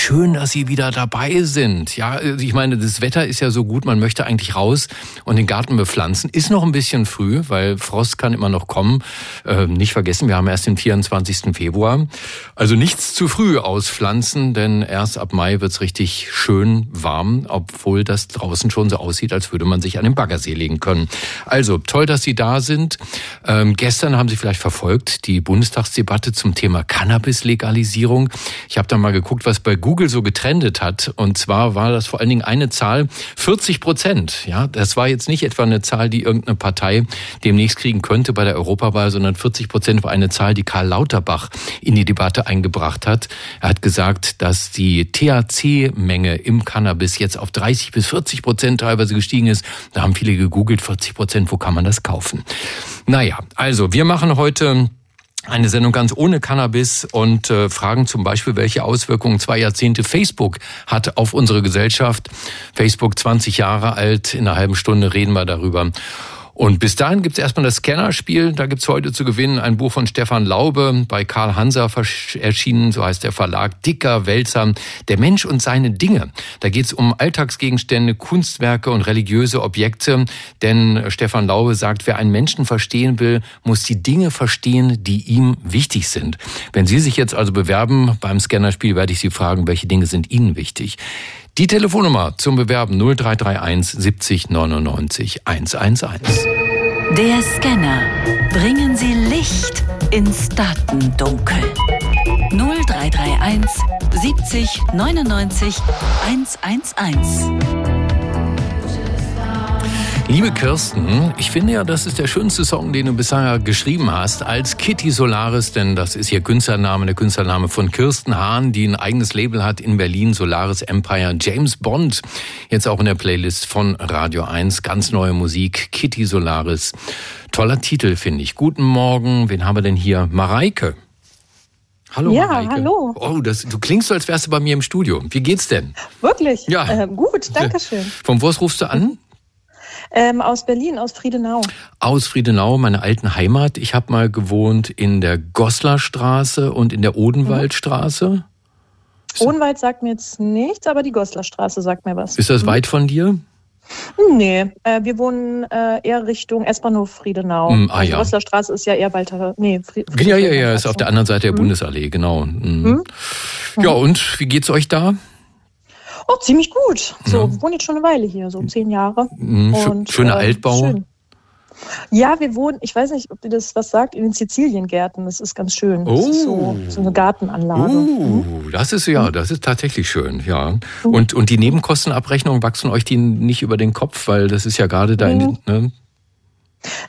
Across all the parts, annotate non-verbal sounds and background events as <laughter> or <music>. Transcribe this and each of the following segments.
Schön, dass Sie wieder dabei sind. Ja, ich meine, das Wetter ist ja so gut, man möchte eigentlich raus und den Garten bepflanzen. Ist noch ein bisschen früh, weil Frost kann immer noch kommen. Äh, nicht vergessen, wir haben erst den 24. Februar. Also nichts zu früh auspflanzen, denn erst ab Mai wird's richtig schön warm, obwohl das draußen schon so aussieht, als würde man sich an den Baggersee legen können. Also toll, dass Sie da sind. Ähm, gestern haben Sie vielleicht verfolgt die Bundestagsdebatte zum Thema Cannabis-Legalisierung. Ich habe da mal geguckt, was bei Google so getrendet hat. Und zwar war das vor allen Dingen eine Zahl, 40 Prozent. Ja, das war jetzt nicht etwa eine Zahl, die irgendeine Partei demnächst kriegen könnte bei der Europawahl, sondern 40 Prozent war eine Zahl, die Karl Lauterbach in die Debatte eingebracht hat. Er hat gesagt, dass die THC-Menge im Cannabis jetzt auf 30 bis 40 Prozent teilweise gestiegen ist. Da haben viele gegoogelt, 40 Prozent, wo kann man das kaufen? Naja, also wir machen heute eine Sendung ganz ohne Cannabis und äh, fragen zum Beispiel, welche Auswirkungen zwei Jahrzehnte Facebook hat auf unsere Gesellschaft. Facebook 20 Jahre alt, in einer halben Stunde reden wir darüber. Und bis dahin gibt's erstmal das Scannerspiel. Da gibt's heute zu gewinnen ein Buch von Stefan Laube, bei Karl Hanser erschienen, so heißt der Verlag, Dicker, Wälzer, der Mensch und seine Dinge. Da geht's um Alltagsgegenstände, Kunstwerke und religiöse Objekte. Denn Stefan Laube sagt, wer einen Menschen verstehen will, muss die Dinge verstehen, die ihm wichtig sind. Wenn Sie sich jetzt also bewerben beim Scannerspiel, werde ich Sie fragen, welche Dinge sind Ihnen wichtig. Die Telefonnummer zum Bewerben 0331 70 99 111. Der Scanner. Bringen Sie Licht ins Datendunkel. 0331 70 99 111. Liebe Kirsten, ich finde ja, das ist der schönste Song, den du bisher geschrieben hast, als Kitty Solaris, denn das ist ihr Künstlername, der Künstlername von Kirsten Hahn, die ein eigenes Label hat in Berlin, Solaris Empire. James Bond, jetzt auch in der Playlist von Radio 1, ganz neue Musik, Kitty Solaris. Toller Titel, finde ich. Guten Morgen, wen haben wir denn hier? Mareike. Hallo, ja, Mareike. hallo. Oh, das, du klingst so, als wärst du bei mir im Studio. Wie geht's denn? Wirklich? Ja. Äh, gut, danke schön. Von wo aus rufst du an? Ähm, aus Berlin, aus Friedenau. Aus Friedenau, meine alten Heimat. Ich habe mal gewohnt in der Goslarstraße und in der Odenwaldstraße. Odenwald sagt mir jetzt nichts, aber die Goslarstraße sagt mir was. Ist das weit von dir? Nee, äh, wir wohnen äh, eher Richtung S-Bahnhof Friedenau. Mm, ah, Also ja. Goslarstraße ist ja eher Walter. Nee, Fried Ja, ja, ja, ist auf der anderen Seite der Bundesallee, genau. Mhm. Ja, und wie geht's euch da? Oh, ziemlich gut. So, wir wohnen jetzt schon eine Weile hier, so zehn Jahre. Mhm, schö- schöner Altbau. schön. Ja, wir wohnen, ich weiß nicht, ob dir das was sagt, in den Siziliengärten. Das ist ganz schön. Das ist so, Oh. so eine Gartenanlage. Mhm. Uh, das ist ja, das ist tatsächlich schön, ja. Und, und die Nebenkostenabrechnung wachsen euch die nicht über den Kopf, weil das ist ja gerade da in den, ne?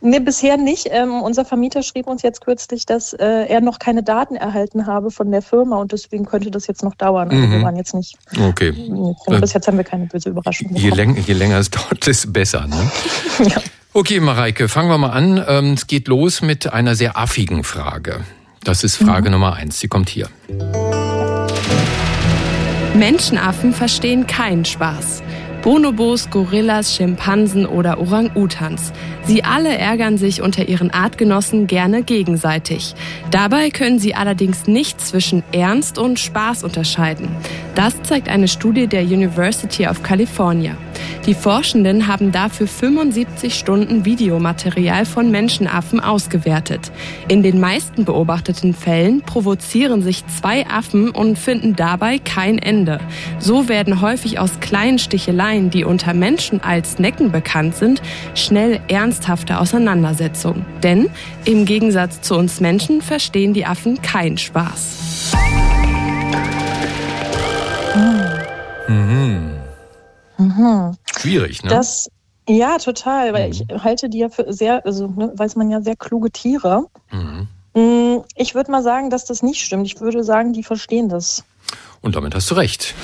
Nee, bisher nicht. Ähm, unser Vermieter schrieb uns jetzt kürzlich, dass äh, er noch keine Daten erhalten habe von der Firma und deswegen könnte das jetzt noch dauern. Also Mhm. wir waren jetzt nicht. Okay. Nee, bis jetzt haben wir keine böse Überraschung Je, läng, je länger es <laughs> dauert, desto besser, ne? <laughs> Ja. Okay, Mareike, fangen wir mal an. Ähm, Es geht los mit einer sehr affigen Frage. Das ist Frage Nummer eins. Sie kommt hier. Menschenaffen verstehen keinen Spaß. Bonobos, Gorillas, Schimpansen oder Orang-Utans. Sie alle ärgern sich unter ihren Artgenossen gerne gegenseitig. Dabei können sie allerdings nicht zwischen Ernst und Spaß unterscheiden. Das zeigt eine Studie der University of California. Die Forschenden haben dafür 75 Stunden Videomaterial von Menschenaffen ausgewertet. In den meisten beobachteten Fällen provozieren sich zwei Affen und finden dabei kein Ende. So werden häufig aus kleinen Sticheleien, die unter Menschen als Necken bekannt sind, schnell ernsthafte Auseinandersetzungen. Denn im Gegensatz zu uns Menschen verstehen die Affen keinen Spaß. Schwierig, ne? Das, ja, total, weil ich halte die ja für sehr, also ne, weiß man ja, sehr kluge Tiere. Mhm. Mm, Ich würde mal sagen, dass das nicht stimmt. Ich würde sagen, die verstehen das. Und damit hast du recht.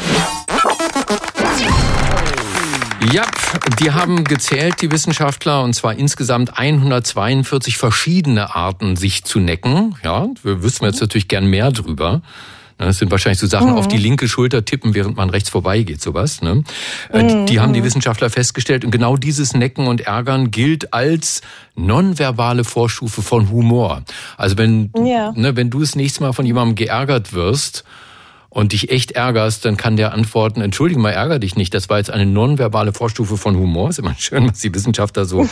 Ja, die haben gezählt, die Wissenschaftler, und zwar insgesamt 142 verschiedene Arten, sich zu necken. Ja, wir wüssten jetzt natürlich gern mehr drüber. Das sind wahrscheinlich so Sachen mhm. auf die linke Schulter tippen, während man rechts vorbeigeht, sowas. Ne? Mhm. Die haben die Wissenschaftler festgestellt. Und genau dieses Necken und Ärgern gilt als nonverbale Vorstufe von Humor. Also wenn, ja. ne, wenn du das nächste Mal von jemandem geärgert wirst, und dich echt ärgerst, dann kann der antworten, entschuldige mal, ärger dich nicht. Das war jetzt eine nonverbale Vorstufe von Humor. Ist immer <laughs> schön, was die Wissenschaftler so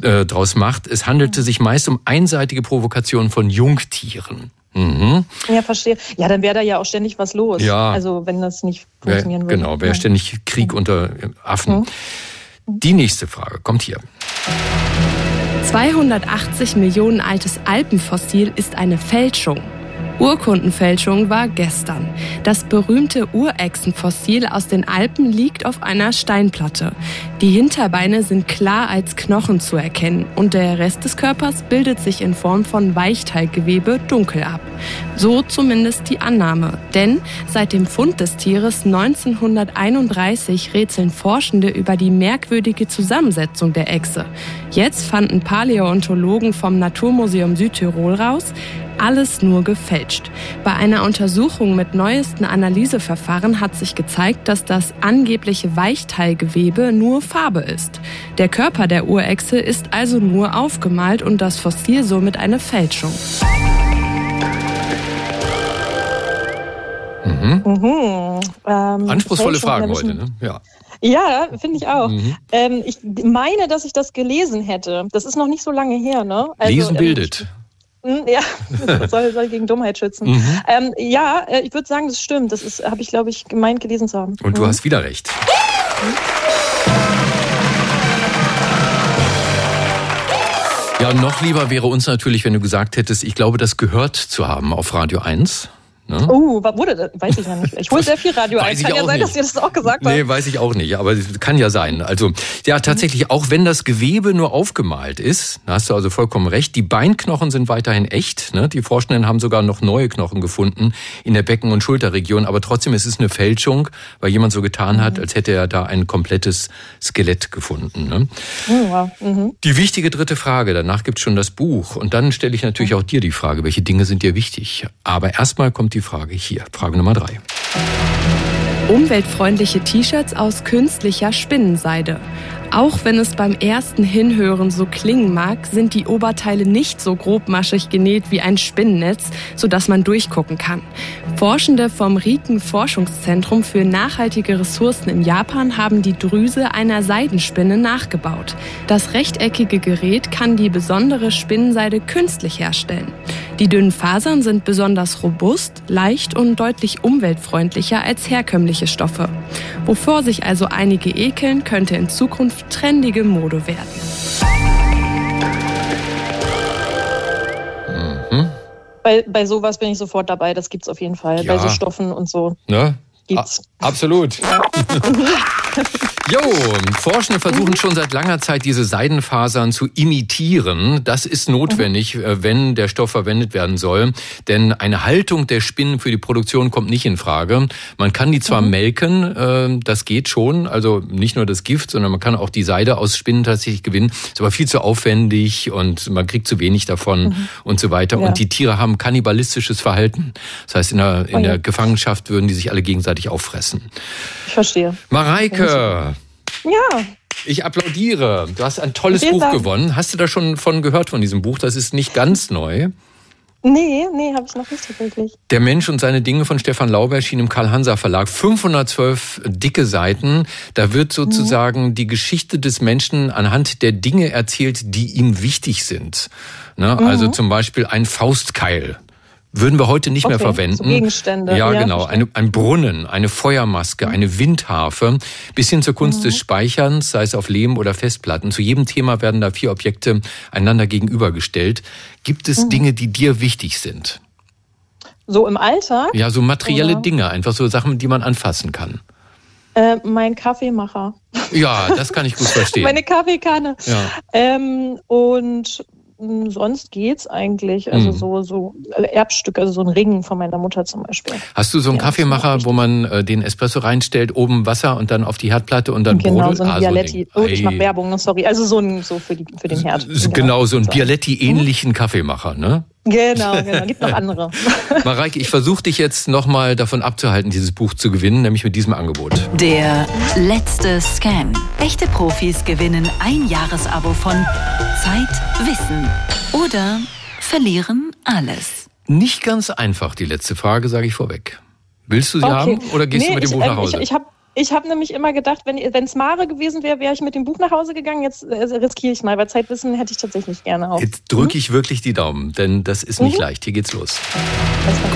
äh, draus macht. Es handelte sich meist um einseitige Provokation von Jungtieren. Mhm. Ja, verstehe. Ja, dann wäre da ja auch ständig was los. Ja. Also wenn das nicht funktionieren wär, würde. Genau, wäre ständig Krieg unter Affen. Mhm. Die nächste Frage kommt hier. 280 Millionen altes Alpenfossil ist eine Fälschung. Urkundenfälschung war gestern. Das berühmte Urechsenfossil aus den Alpen liegt auf einer Steinplatte. Die Hinterbeine sind klar als Knochen zu erkennen und der Rest des Körpers bildet sich in Form von Weichteilgewebe dunkel ab. So zumindest die Annahme. Denn seit dem Fund des Tieres 1931 rätseln Forschende über die merkwürdige Zusammensetzung der Echse. Jetzt fanden Paläontologen vom Naturmuseum Südtirol raus, alles nur gefälscht. Bei einer Untersuchung mit neuesten Analyseverfahren hat sich gezeigt, dass das angebliche Weichteilgewebe nur Farbe ist. Der Körper der Urechse ist also nur aufgemalt und das Fossil somit eine Fälschung. Mhm. Mhm. Ähm, Anspruchsvolle Fragen heute, ne? Ja. Ja, finde ich auch. Mhm. Ähm, ich meine, dass ich das gelesen hätte. Das ist noch nicht so lange her, ne? Also, Lesen bildet. Ähm, hm, ja, <laughs> soll, soll gegen Dummheit schützen. Mhm. Ähm, ja, äh, ich würde sagen, das stimmt. Das habe ich, glaube ich, gemeint gelesen zu haben. Und du mhm. hast wieder recht. Ja, noch lieber wäre uns natürlich, wenn du gesagt hättest, ich glaube, das gehört zu haben auf Radio 1. Ne? Oh, wurde das? Weiß ich ja nicht. Ich hole sehr viel Radio ein. Kann ja sein, nicht. dass ihr das auch gesagt habt. Nee, weiß ich auch nicht, aber kann ja sein. Also, ja, tatsächlich, auch wenn das Gewebe nur aufgemalt ist, da hast du also vollkommen recht, die Beinknochen sind weiterhin echt. Ne? Die Forschenden haben sogar noch neue Knochen gefunden in der Becken- und Schulterregion, aber trotzdem ist es eine Fälschung, weil jemand so getan hat, als hätte er da ein komplettes Skelett gefunden. Ne? Oh, mhm. Die wichtige dritte Frage, danach gibt es schon das Buch. Und dann stelle ich natürlich auch dir die Frage, welche Dinge sind dir wichtig? Aber erstmal kommt die Frage hier. Frage Nummer drei. Umweltfreundliche T-Shirts aus künstlicher Spinnenseide. Auch wenn es beim ersten Hinhören so klingen mag, sind die Oberteile nicht so grobmaschig genäht wie ein Spinnennetz, sodass man durchgucken kann. Forschende vom Riken Forschungszentrum für nachhaltige Ressourcen in Japan haben die Drüse einer Seidenspinne nachgebaut. Das rechteckige Gerät kann die besondere Spinnenseide künstlich herstellen. Die dünnen Fasern sind besonders robust, leicht und deutlich umweltfreundlicher als herkömmliche Stoffe. Wovor sich also einige ekeln, könnte in Zukunft trendige Mode werden. Mhm. Bei, bei sowas bin ich sofort dabei, das gibt es auf jeden Fall. Ja. Bei so Stoffen und so. Ja, gibt's. A absolut. Ja. <laughs> Jo, Forschende versuchen schon seit langer Zeit, diese Seidenfasern zu imitieren. Das ist notwendig, mhm. wenn der Stoff verwendet werden soll. Denn eine Haltung der Spinnen für die Produktion kommt nicht in Frage. Man kann die zwar mhm. melken, äh, das geht schon, also nicht nur das Gift, sondern man kann auch die Seide aus Spinnen tatsächlich gewinnen. Ist aber viel zu aufwendig und man kriegt zu wenig davon mhm. und so weiter. Ja. Und die Tiere haben kannibalistisches Verhalten. Das heißt, in der, in oh der Gefangenschaft würden die sich alle gegenseitig auffressen. Ich verstehe. Mareike, ja. Ich applaudiere. Du hast ein tolles Vielen Buch Dank. gewonnen. Hast du da schon von gehört von diesem Buch? Das ist nicht ganz neu. Nee, nee, habe ich noch nicht tatsächlich. Der Mensch und seine Dinge von Stefan Lauber erschien im Karl-Hanser Verlag. 512 dicke Seiten. Da wird sozusagen mhm. die Geschichte des Menschen anhand der Dinge erzählt, die ihm wichtig sind. Ne? Mhm. Also zum Beispiel ein Faustkeil würden wir heute nicht okay, mehr verwenden. So Gegenstände. Ja, ja genau. Eine, ein Brunnen, eine Feuermaske, mhm. eine Windharfe, bis hin zur Kunst mhm. des Speicherns, sei es auf Lehm oder Festplatten. Zu jedem Thema werden da vier Objekte einander gegenübergestellt. Gibt es mhm. Dinge, die dir wichtig sind? So im Alltag? Ja, so materielle oder? Dinge, einfach so Sachen, die man anfassen kann. Äh, mein Kaffeemacher. Ja, das kann ich gut <laughs> verstehen. Meine Kaffeekanne. Ja. Ähm, und sonst geht's eigentlich. Also mhm. so, so Erbstücke, also so ein Ring von meiner Mutter zum Beispiel. Hast du so einen ja, Kaffeemacher, wo man äh, den Espresso reinstellt, oben Wasser und dann auf die Herdplatte und dann genau, brodelt? so ein ah, Bialetti. So ein oh, ich mache Werbung, sorry. Also so, ein, so für, die, für den Herd. Genau, so ein Bialetti-ähnlichen Kaffeemacher, ne? Genau, genau. Gibt noch andere. <laughs> Mareike, ich versuche dich jetzt nochmal davon abzuhalten, dieses Buch zu gewinnen, nämlich mit diesem Angebot. Der letzte Scan. Echte Profis gewinnen ein Jahresabo von Zeit, Wissen oder verlieren alles. Nicht ganz einfach, die letzte Frage, sage ich vorweg. Willst du sie Okay. haben oder gehst Nee, du mit dem ich, Buch nach ähm, Hause? Ich, ich habe ich hab nämlich immer gedacht, wenn es Mare gewesen wäre, wäre ich mit dem Buch nach Hause gegangen. Jetzt äh, riskiere ich mal, weil Zeitwissen hätte ich tatsächlich gerne auch. Jetzt drücke ich wirklich die Daumen, denn das ist nicht Mhm. leicht. Hier geht's los.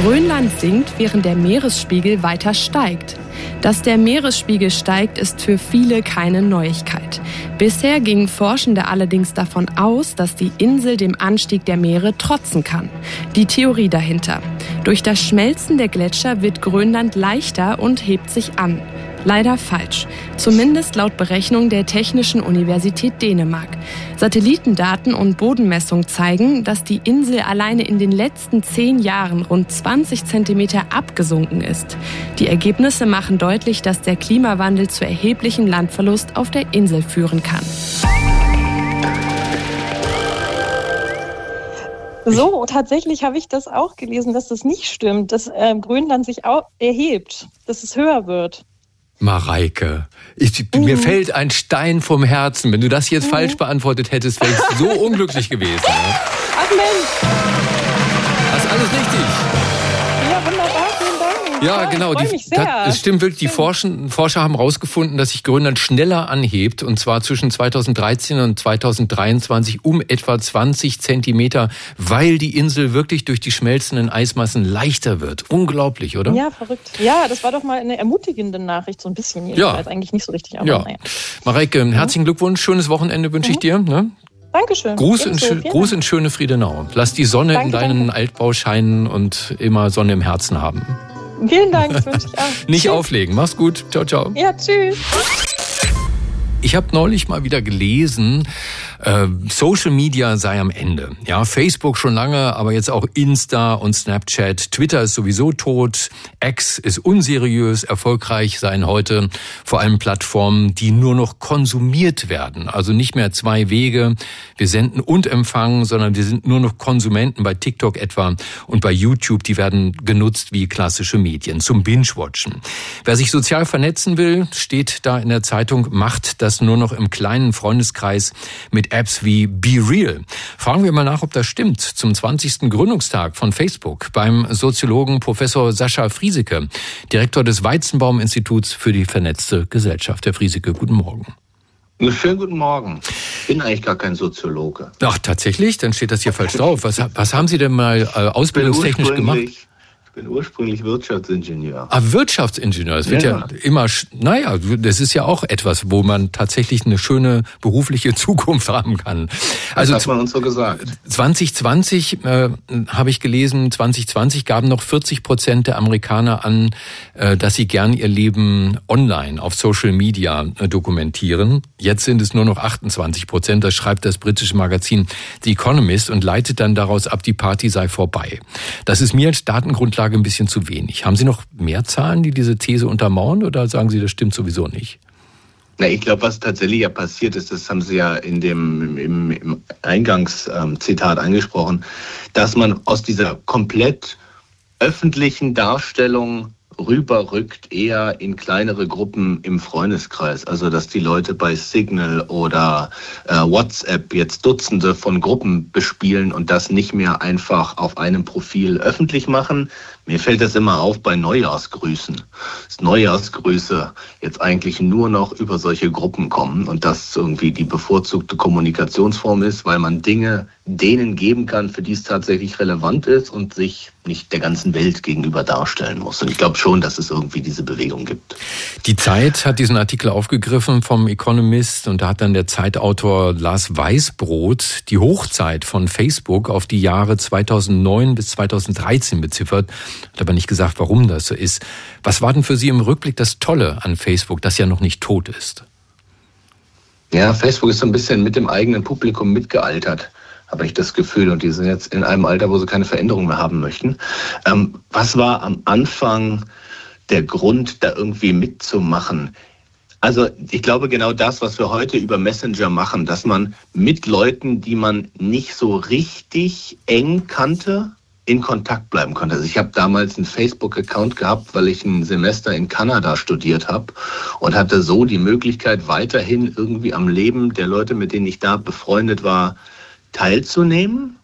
Grönland sinkt, während der Meeresspiegel weiter steigt. Dass der Meeresspiegel steigt, ist für viele keine Neuigkeit. Bisher gingen Forschende allerdings davon aus, dass die Insel dem Anstieg der Meere trotzen kann. Die Theorie dahinter. Durch das Schmelzen der Gletscher wird Grönland leichter und hebt sich an. Leider falsch. Zumindest laut Berechnung der Technischen Universität Dänemark. Satellitendaten und Bodenmessungen zeigen, dass die Insel alleine in den letzten zehn Jahren rund 20 Zentimeter abgesunken ist. Die Ergebnisse machen deutlich, dass der Klimawandel zu erheblichem Landverlust auf der Insel führen kann. So, tatsächlich habe ich das auch gelesen, dass das nicht stimmt, dass ähm, Grönland sich erhebt, dass es höher wird. Mareike, ich, Mhm. mir fällt ein Stein vom Herzen. Wenn du das jetzt falsch beantwortet hättest, wäre ich so unglücklich gewesen. Ne? Ach Mensch, Ja, ich genau. Die, das, es stimmt wirklich. Die Forschen, Forscher haben herausgefunden, dass sich Grönland schneller anhebt und zwar zwischen 2013 und 2023 um etwa 20 Zentimeter, weil die Insel wirklich durch die schmelzenden Eismassen leichter wird. Unglaublich, oder? Ja, verrückt. Ja, das war doch mal eine ermutigende Nachricht, so ein bisschen jedenfalls. Eigentlich nicht so richtig, aber Ja. naja. Mareike, herzlichen Glückwunsch. Schönes Wochenende wünsche ich dir. Ne? Dankeschön. Gruß, in, Ebenso, schö- vielen Gruß in schöne Friedenau. Lass die Sonne in Danke, deinen danke. Altbau scheinen und immer Sonne im Herzen haben. Vielen Dank, das wünsche ich auch. <laughs> Nicht Tschüss. auflegen. Mach's gut. Ciao, ciao. Ja, tschüss. Ich habe neulich mal wieder gelesen, äh, Social Media sei am Ende. Ja, Facebook schon lange, aber jetzt auch Insta und Snapchat. Twitter ist sowieso tot. X ist unseriös. Erfolgreich seien heute vor allem Plattformen, die nur noch konsumiert werden. Also nicht mehr zwei Wege. Wir senden und empfangen, sondern wir sind nur noch Konsumenten bei TikTok etwa und bei YouTube. Die werden genutzt wie klassische Medien zum Binge-Watchen. Wer sich sozial vernetzen will, steht da in der Zeitung, macht das nur noch im kleinen Freundeskreis mit Apps wie Be Real. Fragen wir mal nach, ob das stimmt. Zum 20. Gründungstag von Facebook beim Soziologen Professor Sascha Frieseke, Direktor des Weizenbaum-Instituts für die vernetzte Gesellschaft. Herr Frieseke, guten Morgen. Schönen guten Morgen. Ich bin eigentlich gar kein Soziologe. Ach, tatsächlich? Dann steht das hier falsch <laughs> drauf. Was, was haben Sie denn mal äh, ausbildungstechnisch gemacht? Bin ursprünglich Wirtschaftsingenieur. Ah, Wirtschaftsingenieur. Das wird ja, Ja. immer, naja, das ist ja auch etwas, wo man tatsächlich eine schöne berufliche <laughs> Zukunft haben kann. Also das hat man uns so gesagt. 2020 äh, habe ich gelesen, 2020 gaben noch 40 Prozent der Amerikaner an, äh, dass sie gern ihr Leben online auf Social Media äh, dokumentieren. Jetzt sind es nur noch 28 Prozent. Das schreibt das britische Magazin The Economist und leitet dann daraus ab, die Party sei vorbei. Das ist mir als Datengrundlage ein bisschen zu wenig. Haben Sie noch mehr Zahlen, die diese These untermauern oder sagen Sie, das stimmt sowieso nicht? Na, ich glaube, was tatsächlich ja passiert ist, das haben Sie ja in dem im, im Eingangszitat angesprochen, dass man aus dieser komplett öffentlichen Darstellung rüberrückt eher in kleinere Gruppen im Freundeskreis. Also dass die Leute bei Signal oder äh, WhatsApp jetzt Dutzende von Gruppen bespielen und das nicht mehr einfach auf einem Profil öffentlich machen. Mir fällt das immer auf bei Neujahrsgrüßen. Dass Neujahrsgrüße jetzt eigentlich nur noch über solche Gruppen kommen und das irgendwie die bevorzugte Kommunikationsform ist, weil man Dinge denen geben kann, für die es tatsächlich relevant ist und sich nicht der ganzen Welt gegenüber darstellen muss. Und ich glaube schon, dass es irgendwie diese Bewegung gibt. Die Zeit hat diesen Artikel aufgegriffen vom Economist und da hat dann der Zeitautor Lars Weißbrot die Hochzeit von Facebook auf die Jahre 2009 bis 2013 beziffert, hat aber nicht gesagt, warum das so ist. Was war denn für Sie im Rückblick das Tolle an Facebook, das ja noch nicht tot ist? Ja, Facebook ist so ein bisschen mit dem eigenen Publikum mitgealtert, habe ich das Gefühl. Und die sind jetzt in einem Alter, wo sie keine Veränderung mehr haben möchten. Ähm, was war am Anfang der Grund, da irgendwie mitzumachen? Also ich glaube genau das, was wir heute über Messenger machen, dass man mit Leuten, die man nicht so richtig eng kannte, in Kontakt bleiben konnte. Also ich habe damals einen Facebook-Account gehabt, weil ich ein Semester in Kanada studiert habe und hatte so die Möglichkeit, weiterhin irgendwie am Leben der Leute, mit denen ich da befreundet war, teilzunehmen.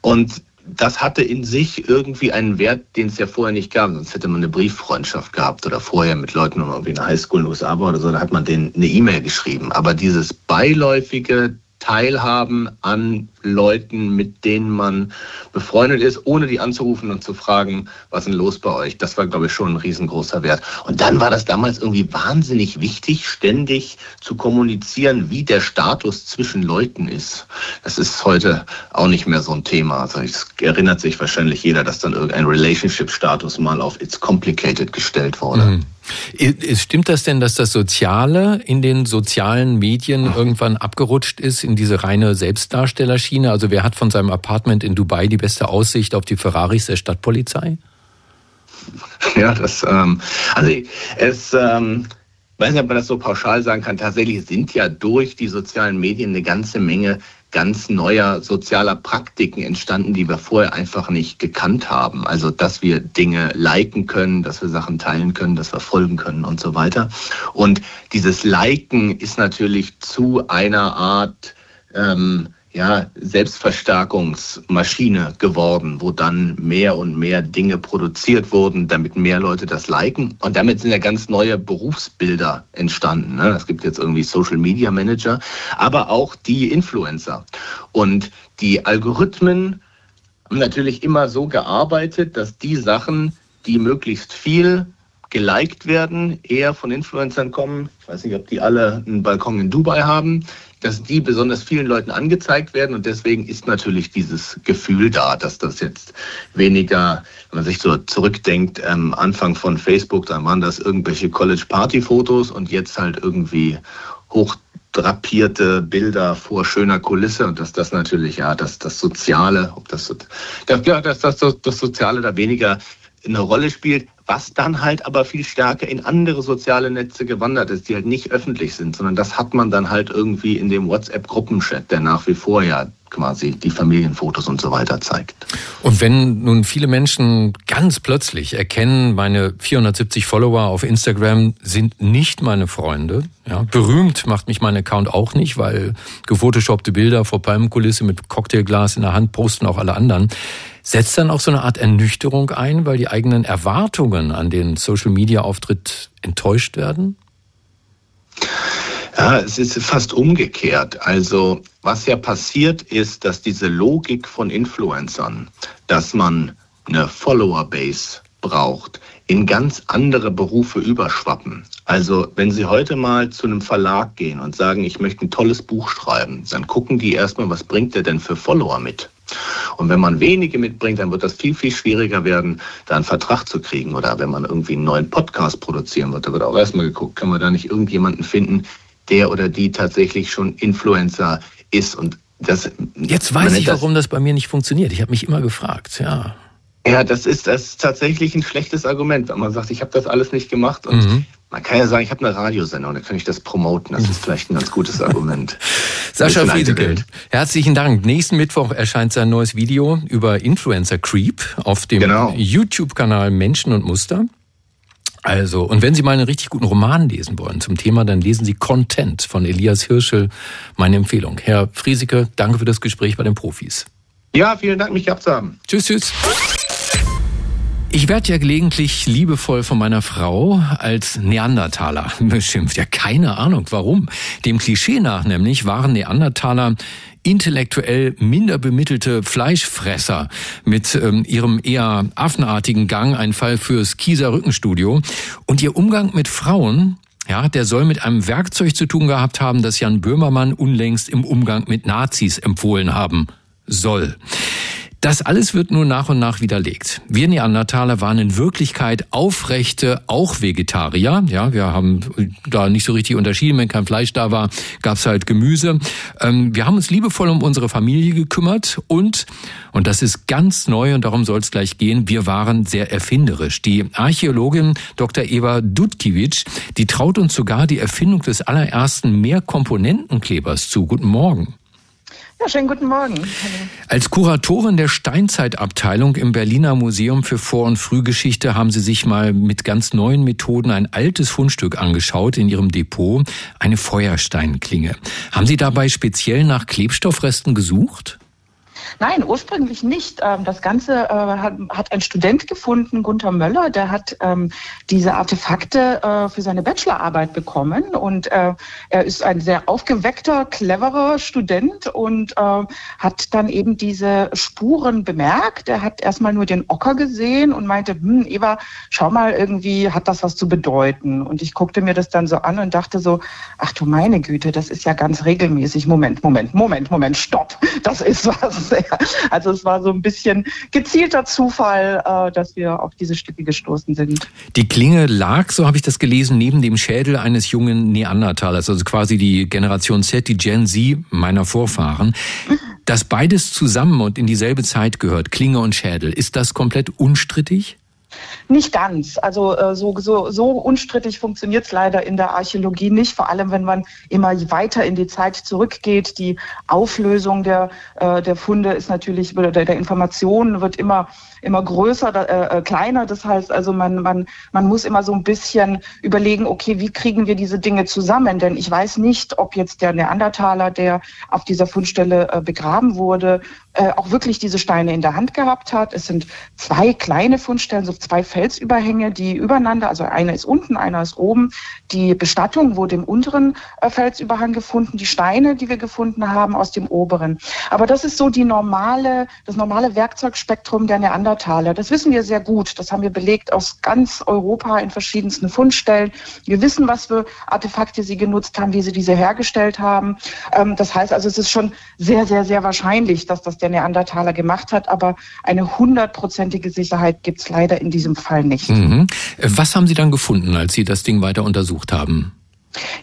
Und das hatte in sich irgendwie einen Wert, den es ja vorher nicht gab. Sonst hätte man eine Brieffreundschaft gehabt oder vorher mit Leuten, irgendwie in der Highschool in den USA oder so, da hat man denen eine E-Mail geschrieben. Aber dieses beiläufige Teilhaben an Leuten, mit denen man befreundet ist, ohne die anzurufen und zu fragen, was ist denn los bei euch? Das war, glaube ich, schon ein riesengroßer Wert. Und dann war das damals irgendwie wahnsinnig wichtig, ständig zu kommunizieren, wie der Status zwischen Leuten ist. Das ist heute auch nicht mehr so ein Thema. Also es erinnert sich wahrscheinlich jeder, dass dann irgendein Relationship-Status mal auf It's Complicated gestellt wurde. Mhm. Stimmt das denn, dass das Soziale in den sozialen Medien irgendwann abgerutscht ist in diese reine Selbstdarstellerschiene? Also wer hat von seinem Apartment in Dubai die beste Aussicht auf die Ferraris der Stadtpolizei? Ja, das, ähm, also es, ähm, weiß nicht, ob man das so pauschal sagen kann. Tatsächlich sind ja durch die sozialen Medien eine ganze Menge ganz neuer sozialer Praktiken entstanden, die wir vorher einfach nicht gekannt haben. Also, dass wir Dinge liken können, dass wir Sachen teilen können, dass wir folgen können und so weiter. Und dieses Liken ist natürlich zu einer Art ähm, ja, Selbstverstärkungsmaschine geworden, wo dann mehr und mehr Dinge produziert wurden, damit mehr Leute das liken. Und damit sind ja ganz neue Berufsbilder entstanden. Ne? Es gibt jetzt irgendwie Social Media Manager, aber auch die Influencer. Und die Algorithmen haben natürlich immer so gearbeitet, dass die Sachen, die möglichst viel geliked werden, eher von Influencern kommen. Ich weiß nicht, ob die alle einen Balkon in Dubai haben, dass die besonders vielen Leuten angezeigt werden. Und deswegen ist natürlich dieses Gefühl da, dass das jetzt weniger, wenn man sich so zurückdenkt, ähm, Anfang von Facebook, dann waren das irgendwelche College-Party-Fotos und jetzt halt irgendwie hochdrapierte Bilder vor schöner Kulisse und dass das natürlich, ja, dass das Soziale, ob das, ja, dass das, das Soziale da weniger eine Rolle spielt was dann halt aber viel stärker in andere soziale Netze gewandert ist, die halt nicht öffentlich sind, sondern das hat man dann halt irgendwie in dem WhatsApp-Gruppenchat, der nach wie vor ja quasi die Familienfotos und so weiter zeigt. Und wenn nun viele Menschen ganz plötzlich erkennen, meine 470 Follower auf Instagram sind nicht meine Freunde, ja, berühmt macht mich mein Account auch nicht, weil gefotoshoppte Bilder vor Palmenkulisse mit Cocktailglas in der Hand posten auch alle anderen. Setzt dann auch so eine Art Ernüchterung ein, weil die eigenen Erwartungen an den Social-Media-Auftritt enttäuscht werden? Ja, es ist fast umgekehrt. Also was ja passiert ist, dass diese Logik von Influencern, dass man eine Follower-Base braucht, in ganz andere Berufe überschwappen. Also wenn Sie heute mal zu einem Verlag gehen und sagen, ich möchte ein tolles Buch schreiben, dann gucken die erstmal, was bringt der denn für Follower mit? Und wenn man wenige mitbringt, dann wird das viel, viel schwieriger werden, da einen Vertrag zu kriegen. Oder wenn man irgendwie einen neuen Podcast produzieren wird, da wird auch erstmal geguckt, kann man da nicht irgendjemanden finden, der oder die tatsächlich schon Influencer ist. Und das, Jetzt weiß ich, warum das bei mir nicht funktioniert. Ich habe mich immer gefragt, ja. Ja, das ist, das ist tatsächlich ein schlechtes Argument, wenn man sagt, ich habe das alles nicht gemacht und mhm. Man kann ja sagen, ich habe eine Radiosendung, dann kann ich das promoten. Das ist vielleicht ein ganz gutes Argument. <laughs> Sascha Friedeke, herzlichen Dank. Nächsten Mittwoch erscheint sein neues Video über Influencer Creep auf dem genau. YouTube-Kanal Menschen und Muster. Also, und wenn Sie mal einen richtig guten Roman lesen wollen zum Thema, dann lesen Sie Content von Elias Hirschel, meine Empfehlung. Herr Friesike, danke für das Gespräch bei den Profis. Ja, vielen Dank, mich gehabt zu haben. Tschüss, tschüss. Ich werde ja gelegentlich liebevoll von meiner Frau als Neandertaler <laughs> beschimpft. Ja, keine Ahnung warum. Dem Klischee nach nämlich waren Neandertaler intellektuell minder bemittelte Fleischfresser mit ähm, ihrem eher affenartigen Gang ein Fall fürs Kieser Rückenstudio. Und ihr Umgang mit Frauen, ja, der soll mit einem Werkzeug zu tun gehabt haben, das Jan Böhmermann unlängst im Umgang mit Nazis empfohlen haben soll. Das alles wird nur nach und nach widerlegt. Wir Neandertaler waren in Wirklichkeit aufrechte, auch Vegetarier. Ja, wir haben da nicht so richtig unterschieden. Wenn kein Fleisch da war, gab's halt Gemüse. Ähm, wir haben uns liebevoll um unsere Familie gekümmert und, und das ist ganz neu und darum soll es gleich gehen, wir waren sehr erfinderisch. Die Archäologin Dr. Eva Dudkiewicz, die traut uns sogar die Erfindung des allerersten Mehrkomponentenklebers zu. Guten Morgen. Ja, schönen guten Morgen. Als Kuratorin der Steinzeitabteilung im Berliner Museum für Vor- und Frühgeschichte haben Sie sich mal mit ganz neuen Methoden ein altes Fundstück angeschaut in Ihrem Depot, eine Feuersteinklinge. Haben Sie dabei speziell nach Klebstoffresten gesucht? Nein, ursprünglich nicht. Ähm, das Ganze äh, hat ein Student gefunden, Gunther Möller, der hat ähm, diese Artefakte äh, für seine Bachelorarbeit bekommen und äh, er ist ein sehr aufgeweckter, cleverer Student und hat dann eben diese Spuren bemerkt. Er hat erstmal nur den Ocker gesehen und meinte, hm, Eva, schau mal, irgendwie hat das was zu bedeuten. Und ich guckte mir das dann so an und dachte so, ach du meine Güte, das ist ja ganz regelmäßig. Moment, Moment, Moment, Moment, stopp. Das ist was. <laughs> Also es war so ein bisschen gezielter Zufall, äh, dass wir auf diese Stücke gestoßen sind. Die Klinge lag, so habe ich das gelesen, neben dem Schädel eines jungen Neandertalers, also quasi die Generation Z, die Gen Z meiner Vorfahren. Dass beides zusammen und in dieselbe Zeit gehört, Klinge und Schädel, ist das komplett unstrittig? Nicht ganz. Also äh, so, so, so unstrittig funktioniert es leider in der Archäologie nicht, vor allem wenn man immer weiter in die Zeit zurückgeht. Die Auflösung der, äh, der Funde ist natürlich, der, der Informationen wird immer immer größer, äh, äh, kleiner. Das heißt also, man, man, man muss immer so ein bisschen überlegen, okay, wie kriegen wir diese Dinge zusammen? Denn ich weiß nicht, ob jetzt der Neandertaler, der auf dieser Fundstelle äh, begraben wurde, äh, auch wirklich diese Steine in der Hand gehabt hat. Es sind zwei kleine Fundstellen, so zwei Felsüberhänge, die übereinander, also einer ist unten, einer ist oben. Die Bestattung wurde im unteren äh, Felsüberhang gefunden, die Steine, die wir gefunden haben, aus dem oberen. Aber das ist so die normale, das normale Werkzeugspektrum der Neandertaler Neandertaler. Das wissen wir sehr gut. Das haben wir belegt aus ganz Europa in verschiedensten Fundstellen. Wir wissen, was für Artefakte sie genutzt haben, wie sie diese hergestellt haben. Ähm, das heißt also, es ist schon sehr, sehr, sehr wahrscheinlich, dass das der Neandertaler gemacht hat. Aber eine hundertprozentige Sicherheit gibt es leider in diesem Fall nicht. Mhm. Was haben Sie dann gefunden, als Sie das Ding weiter untersucht haben?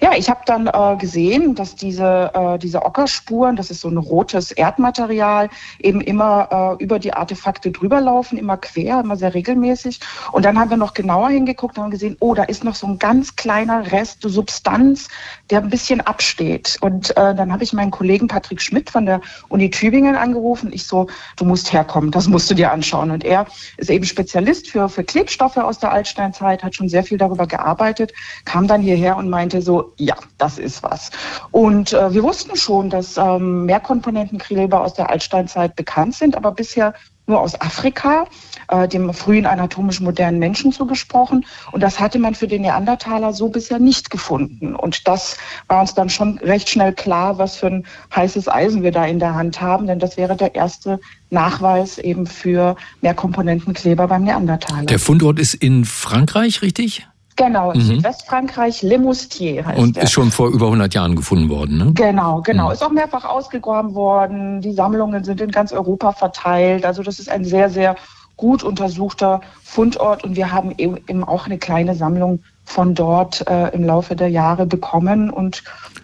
Ja, ich habe dann äh, gesehen, dass diese, äh, diese Ockerspuren, das ist so ein rotes Erdmaterial, eben immer äh, über die Artefakte drüber laufen, immer quer, immer sehr regelmäßig. Und dann haben wir noch genauer hingeguckt und haben gesehen, oh, da ist noch so ein ganz kleiner Rest Substanz, der ein bisschen absteht. Und äh, dann habe ich meinen Kollegen Patrick Schmidt von der Uni Tübingen angerufen. Ich so, du musst herkommen, das musst du dir anschauen. Und er ist eben Spezialist für, für Klebstoffe aus der Altsteinzeit, hat schon sehr viel darüber gearbeitet, kam dann hierher und meinte, so, ja, das ist was. Und äh, wir wussten schon, dass ähm, Mehrkomponentenkleber aus der Altsteinzeit bekannt sind, aber bisher nur aus Afrika, äh, dem frühen anatomisch modernen Menschen zugesprochen. Und das hatte man für den Neandertaler so bisher nicht gefunden. Und das war uns dann schon recht schnell klar, was für ein heißes Eisen wir da in der Hand haben, denn das wäre der erste Nachweis eben für Mehrkomponentenkleber beim Neandertaler. Der Fundort ist in Frankreich, richtig? Genau, mhm. Südwestfrankreich, Le Moustier heißt Und der. ist schon vor über 100 Jahren gefunden worden, ne? Genau, genau. Mhm. Ist auch mehrfach ausgegraben worden. Die Sammlungen sind in ganz Europa verteilt. Also das ist ein sehr, sehr gut untersuchter Fundort und wir haben eben auch eine kleine Sammlung von dort äh, im Laufe der Jahre bekommen und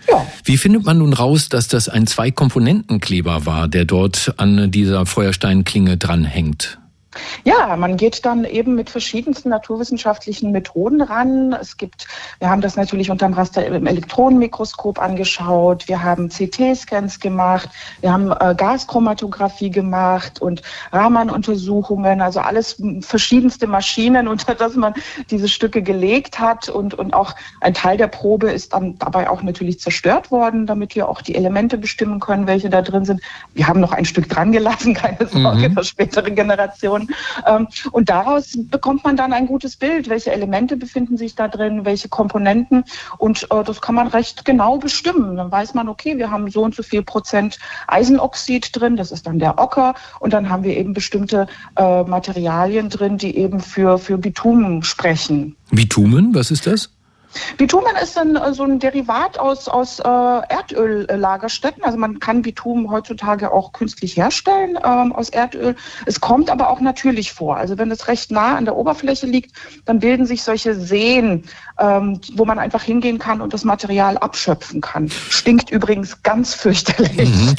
ja. Wie findet man nun raus, dass das ein Zwei-Komponenten-Kleber war, der dort an dieser Feuersteinklinge dranhängt? Ja, man geht dann eben mit verschiedensten naturwissenschaftlichen Methoden ran. Es gibt, wir haben das natürlich unterm Raster im Elektronenmikroskop angeschaut, wir haben CT-Scans gemacht, wir haben äh, Gaschromatographie gemacht und Raman-Untersuchungen, also alles verschiedenste Maschinen, <laughs> unter das man diese Stücke gelegt hat und, und auch ein Teil der Probe ist dann dabei auch natürlich zerstört worden, damit wir auch die Elemente bestimmen können, welche da drin sind. Wir haben noch ein Stück dran gelassen, <laughs> keine Sorge, mhm. für spätere Generationen. Ähm, und daraus bekommt man dann ein gutes Bild, welche Elemente befinden sich da drin, welche Komponenten. Und äh, das kann man recht genau bestimmen. Dann weiß man, okay, wir haben so und so viel Prozent Eisenoxid drin, das ist dann der Ocker. Und dann haben wir eben bestimmte äh, Materialien drin, die eben für, für Bitumen sprechen. Bitumen, was ist das? Bitumen ist ein, so ein Derivat aus, aus äh, Erdöllagerstätten. Also man kann Bitumen heutzutage auch künstlich herstellen ähm, aus Erdöl. Es kommt aber auch natürlich vor. Also wenn es recht nah an der Oberfläche liegt, dann bilden sich solche Seen, ähm, wo man einfach hingehen kann und das Material abschöpfen kann. Stinkt übrigens ganz fürchterlich. Mhm.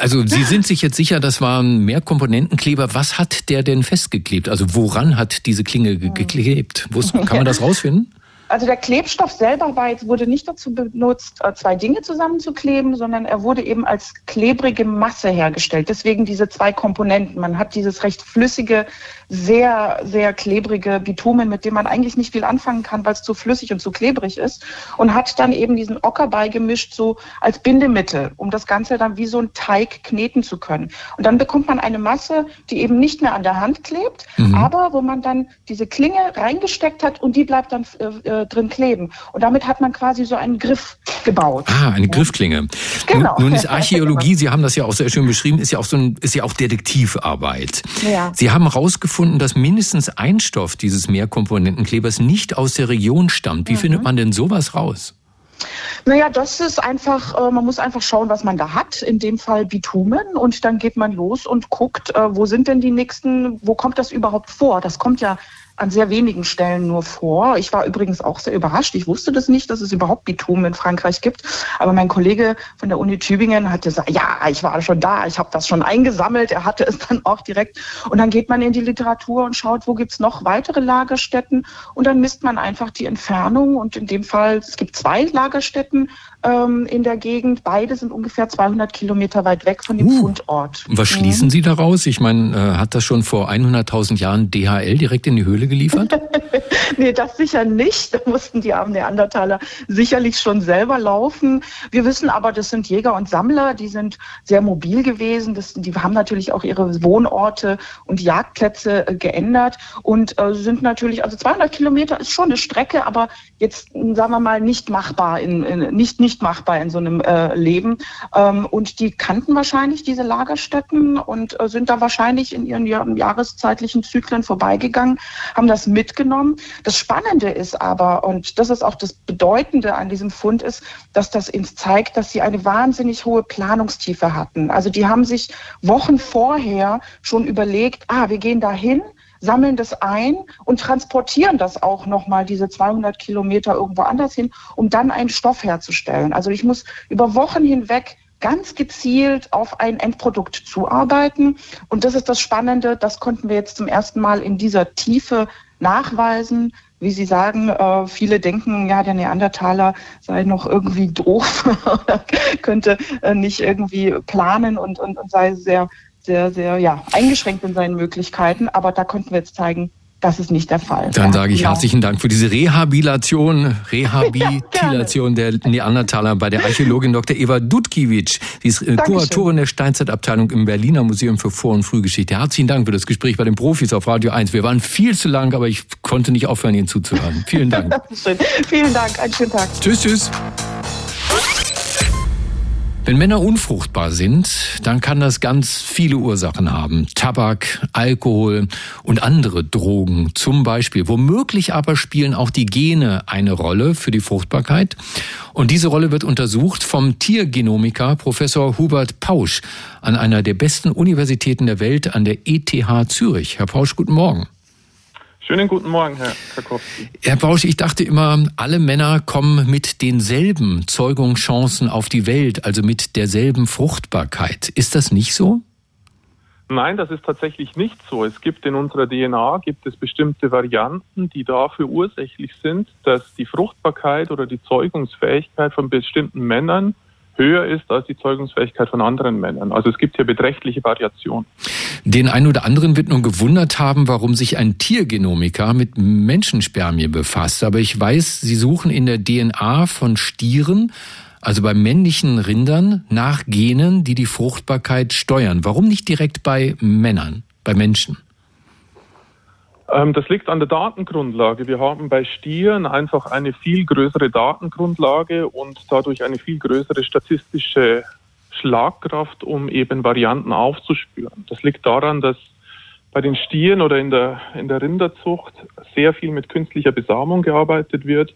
Also Sie sind sich jetzt sicher, das war ein Mehrkomponentenkleber. Was hat der denn festgeklebt? Also woran hat diese Klinge geklebt? Wo, <laughs> kann man das rausfinden? Also der Klebstoff selber war jetzt, wurde nicht dazu benutzt, äh, zwei Dinge zusammenzukleben, sondern er wurde eben als klebrige Masse hergestellt. Deswegen diese zwei Komponenten. Man hat dieses recht flüssige, sehr, sehr klebrige Bitumen, mit dem man eigentlich nicht viel anfangen kann, weil es zu flüssig und zu klebrig ist. Und hat dann eben diesen Ocker beigemischt, so als Bindemittel, um das Ganze dann wie so ein Teig kneten zu können. Und dann bekommt man eine Masse, die eben nicht mehr an der Hand klebt, mhm. aber wo man dann diese Klinge reingesteckt hat und die bleibt dann äh, äh, drin kleben. Und damit hat man quasi so einen Griff gebaut. Ah, eine Griffklinge. Genau. Nun, nun ist <laughs> Archäologie, Sie haben das ja auch sehr schön beschrieben, ist ja auch so ein, ist ja auch Detektivarbeit. Ja. Sie haben herausgefunden, dass mindestens ein Stoff dieses Mehrkomponentenklebers nicht aus der Region stammt. Wie mhm. findet man denn sowas raus? Naja, das ist einfach, äh, man muss einfach schauen, was man da hat. In dem Fall Bitumen. Und dann geht man los und guckt, äh, wo sind denn die nächsten, wo kommt das überhaupt vor? Das kommt ja an sehr wenigen Stellen nur vor. Ich war übrigens auch sehr überrascht. Ich wusste das nicht, dass es überhaupt Bitumen in Frankreich gibt. Aber mein Kollege von der Uni Tübingen hat gesagt, ja, ich war schon da, ich habe das schon eingesammelt. Er hatte es <laughs> dann auch direkt. Und dann geht man in die Literatur und schaut, wo gibt's noch weitere Lagerstätten. Und dann misst man einfach die Entfernung. Und in dem Fall, es gibt zwei Lagerstätten ähm, in der Gegend. Beide sind ungefähr 200 Kilometer weit weg von dem uh, Fundort. Was schließen mhm. Sie daraus? Ich meine, äh, hat das schon vor 100.000 Jahren DHL direkt in die Höhle geliefert? <laughs> nee, das sicher nicht. Da mussten die armen Neandertaler sicherlich schon selber laufen. Wir wissen aber, das sind Jäger und Sammler, die sind sehr mobil gewesen. Das, die haben natürlich auch ihre Wohnorte und Jagdplätze äh, geändert und äh, sind natürlich, also 200 Kilometer ist schon eine Strecke, aber jetzt, sagen wir mal, nicht machbar, in, in nicht, nicht machbar in so einem äh, Leben. Ähm, und die kannten wahrscheinlich diese Lagerstätten und äh, sind da wahrscheinlich in ihren jahreszeitlichen Zyklen vorbeigegangen, haben das mitgenommen. Das Spannende ist aber, und das ist auch das Bedeutende an diesem Fund, ist, dass das uns zeigt, dass sie eine wahnsinnig hohe Planungstiefe hatten. Also die haben sich Wochen vorher schon überlegt, ah, wir gehen dahin, sammeln das ein und transportieren das auch nochmal diese 200 Kilometer irgendwo anders hin, um dann einen Stoff herzustellen. Also ich muss über Wochen hinweg ganz gezielt auf ein Endprodukt zuarbeiten. Und das ist das Spannende, das konnten wir jetzt zum ersten Mal in dieser Tiefe nachweisen. Wie Sie sagen, äh, viele denken, ja, der Neandertaler sei noch irgendwie doof <laughs> könnte äh, nicht irgendwie planen und, und, und sei sehr, sehr, sehr ja, eingeschränkt in seinen Möglichkeiten. Aber da konnten wir jetzt zeigen, das ist nicht der Fall. Dann ja, sage ich genau. herzlichen Dank für diese Rehabilitation, Rehabilitation <laughs> ja, der Neandertaler bei der Archäologin Dr. Eva Dudkiewicz. Sie ist äh, Kuratorin der Steinzeitabteilung im Berliner Museum für Vor- und Frühgeschichte. Herzlichen Dank für das Gespräch bei den Profis auf Radio 1. Wir waren viel zu lang, aber ich konnte nicht aufhören, Ihnen zuzuhören. Vielen Dank. <laughs> Vielen Dank. Einen schönen Tag. Tschüss, tschüss. Wenn Männer unfruchtbar sind, dann kann das ganz viele Ursachen haben. Tabak, Alkohol und andere Drogen zum Beispiel. Womöglich aber spielen auch die Gene eine Rolle für die Fruchtbarkeit. Und diese Rolle wird untersucht vom Tiergenomiker Professor Hubert Pausch an einer der besten Universitäten der Welt an der ETH Zürich. Herr Pausch, guten Morgen. Schönen guten Morgen, Herr Karkowski. Herr Bausch, ich dachte immer, alle Männer kommen mit denselben Zeugungschancen auf die Welt, also mit derselben Fruchtbarkeit. Ist das nicht so? Nein, das ist tatsächlich nicht so. Es gibt in unserer DNA gibt es bestimmte Varianten, die dafür ursächlich sind, dass die Fruchtbarkeit oder die Zeugungsfähigkeit von bestimmten Männern höher ist als die Zeugungsfähigkeit von anderen Männern. Also es gibt hier beträchtliche Variationen. Den einen oder anderen wird nun gewundert haben, warum sich ein Tiergenomiker mit Menschenspermie befasst. Aber ich weiß, Sie suchen in der DNA von Stieren, also bei männlichen Rindern, nach Genen, die die Fruchtbarkeit steuern. Warum nicht direkt bei Männern, bei Menschen? Ähm, das liegt an der Datengrundlage. Wir haben bei Stieren einfach eine viel größere Datengrundlage und dadurch eine viel größere statistische Schlagkraft, um eben Varianten aufzuspüren. Das liegt daran, dass bei den Stieren oder in der, in der Rinderzucht sehr viel mit künstlicher Besamung gearbeitet wird.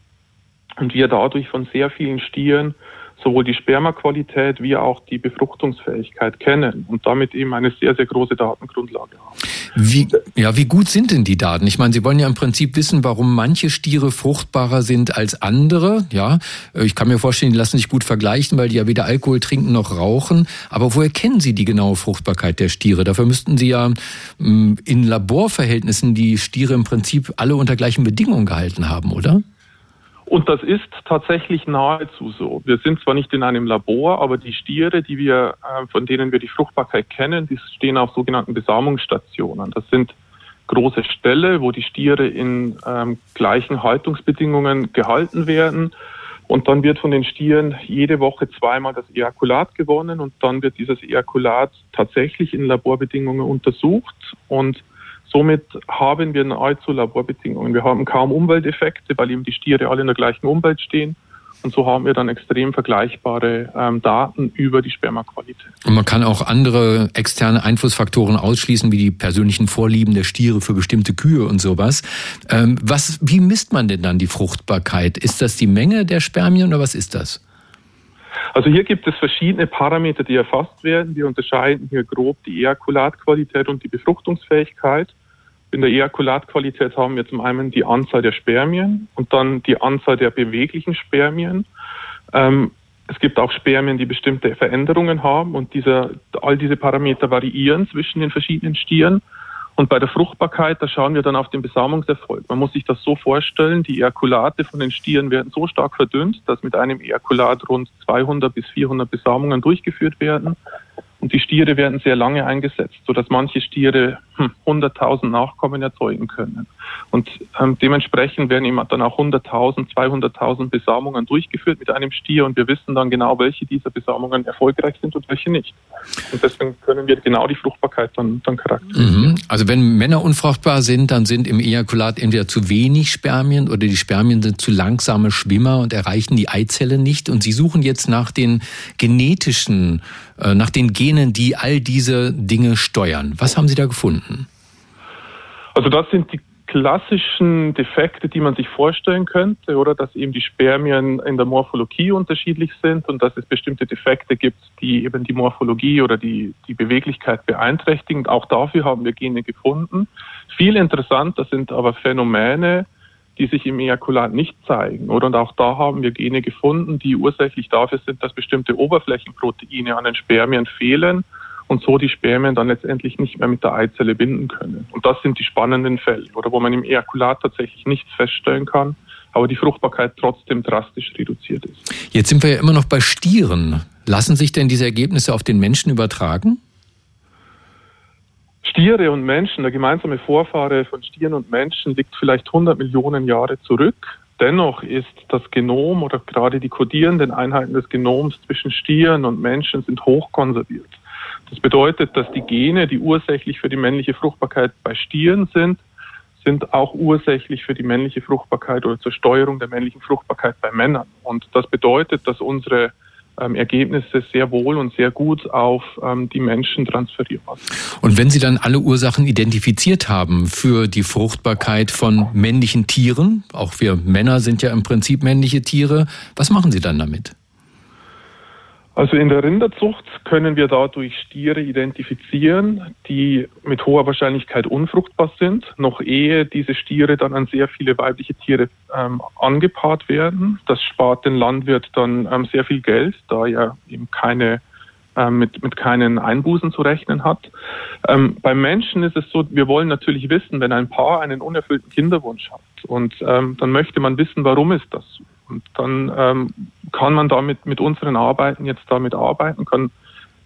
und wir dadurch von sehr vielen Stieren sowohl die Spermaqualität wie auch die Befruchtungsfähigkeit kennen und damit eben eine sehr, sehr große Datengrundlage haben. Wie, ja, wie gut sind denn die Daten? Ich meine, Sie wollen ja im Prinzip wissen, warum manche Stiere fruchtbarer sind als andere. Ja, ich kann mir vorstellen, die lassen sich gut vergleichen, weil die ja weder Alkohol trinken noch rauchen. Aber woher kennen Sie die genaue Fruchtbarkeit der Stiere? Dafür müssten Sie ja mm, in Laborverhältnissen die Stiere im Prinzip alle unter gleichen Bedingungen gehalten haben, oder? Und das ist tatsächlich nahezu so. Wir sind zwar nicht in einem Labor, aber die Stiere, die wir, äh, von denen wir die Fruchtbarkeit kennen, die stehen auf sogenannten Besamungsstationen. Das sind große Ställe, wo die Stiere in ähm, gleichen Haltungsbedingungen gehalten werden. Und dann wird von den Stieren jede Woche zweimal das Ejakulat gewonnen und dann wird dieses Ejakulat tatsächlich in Laborbedingungen untersucht und Somit haben wir nahezu Laborbedingungen. Wir haben kaum Umwelteffekte, weil eben die Stiere alle in der gleichen Umwelt stehen. Und so haben wir dann extrem vergleichbare ähm, Daten über die Spermaqualität. Und man kann auch andere externe Einflussfaktoren ausschließen, wie die persönlichen Vorlieben der Stiere für bestimmte Kühe und sowas. Ähm, was, wie misst man denn dann die Fruchtbarkeit? Ist das die Menge der Spermien oder was ist das? Also hier gibt es verschiedene Parameter, die erfasst werden. Wir unterscheiden hier grob die Ejakulatqualität und die Befruchtungsfähigkeit. In der Ejakulatqualität haben wir zum einen die Anzahl der Spermien und dann die Anzahl der beweglichen Spermien. Ähm, es gibt auch Spermien, die bestimmte Veränderungen haben und dieser, all diese Parameter variieren zwischen den verschiedenen Stieren. Und bei der Fruchtbarkeit, da schauen wir dann auf den Besamungserfolg. Man muss sich das so vorstellen, die Ejakulate von den Stieren werden so stark verdünnt, dass mit einem Ejakulat rund 200 bis 400 Besamungen durchgeführt werden. Und die Stiere werden sehr lange eingesetzt, sodass manche Stiere hm, 100.000 Nachkommen erzeugen können. Und ähm, dementsprechend werden immer dann auch 100.000, 200.000 Besamungen durchgeführt mit einem Stier und wir wissen dann genau, welche dieser Besamungen erfolgreich sind und welche nicht. Und deswegen können wir genau die Fruchtbarkeit dann, dann charakterisieren. Mhm. Also wenn Männer unfruchtbar sind, dann sind im Ejakulat entweder zu wenig Spermien oder die Spermien sind zu langsame Schwimmer und erreichen die Eizelle nicht. Und Sie suchen jetzt nach den genetischen, nach den Genen, die all diese Dinge steuern. Was haben Sie da gefunden? Also das sind die klassischen Defekte, die man sich vorstellen könnte, oder dass eben die Spermien in der Morphologie unterschiedlich sind und dass es bestimmte Defekte gibt, die eben die Morphologie oder die, die Beweglichkeit beeinträchtigen. Auch dafür haben wir Gene gefunden. Viel interessanter sind aber Phänomene, die sich im Ejakulat nicht zeigen. Oder? Und auch da haben wir Gene gefunden, die ursächlich dafür sind, dass bestimmte Oberflächenproteine an den Spermien fehlen und so die Spermien dann letztendlich nicht mehr mit der Eizelle binden können. Und das sind die spannenden Fälle, oder wo man im Ejakulat tatsächlich nichts feststellen kann, aber die Fruchtbarkeit trotzdem drastisch reduziert ist. Jetzt sind wir ja immer noch bei Stieren. Lassen sich denn diese Ergebnisse auf den Menschen übertragen? Stiere und Menschen, der gemeinsame Vorfahre von Stieren und Menschen liegt vielleicht 100 Millionen Jahre zurück. Dennoch ist das Genom oder gerade die kodierenden Einheiten des Genoms zwischen Stieren und Menschen sind hochkonserviert. Das bedeutet, dass die Gene, die ursächlich für die männliche Fruchtbarkeit bei Stieren sind, sind auch ursächlich für die männliche Fruchtbarkeit oder zur Steuerung der männlichen Fruchtbarkeit bei Männern. Und das bedeutet, dass unsere ähm, Ergebnisse sehr wohl und sehr gut auf ähm, die Menschen transferierbar. Und wenn Sie dann alle Ursachen identifiziert haben für die Fruchtbarkeit von männlichen Tieren, auch wir Männer sind ja im Prinzip männliche Tiere, was machen Sie dann damit? Also in der Rinderzucht können wir dadurch Stiere identifizieren, die mit hoher Wahrscheinlichkeit unfruchtbar sind, noch ehe diese Stiere dann an sehr viele weibliche Tiere ähm, angepaart werden. Das spart den Landwirt dann ähm, sehr viel Geld, da er eben keine ähm, mit, mit keinen Einbußen zu rechnen hat. Ähm, beim Menschen ist es so, wir wollen natürlich wissen, wenn ein Paar einen unerfüllten Kinderwunsch hat und ähm, dann möchte man wissen, warum ist das so. Und dann ähm, kann man damit mit unseren Arbeiten jetzt damit arbeiten, kann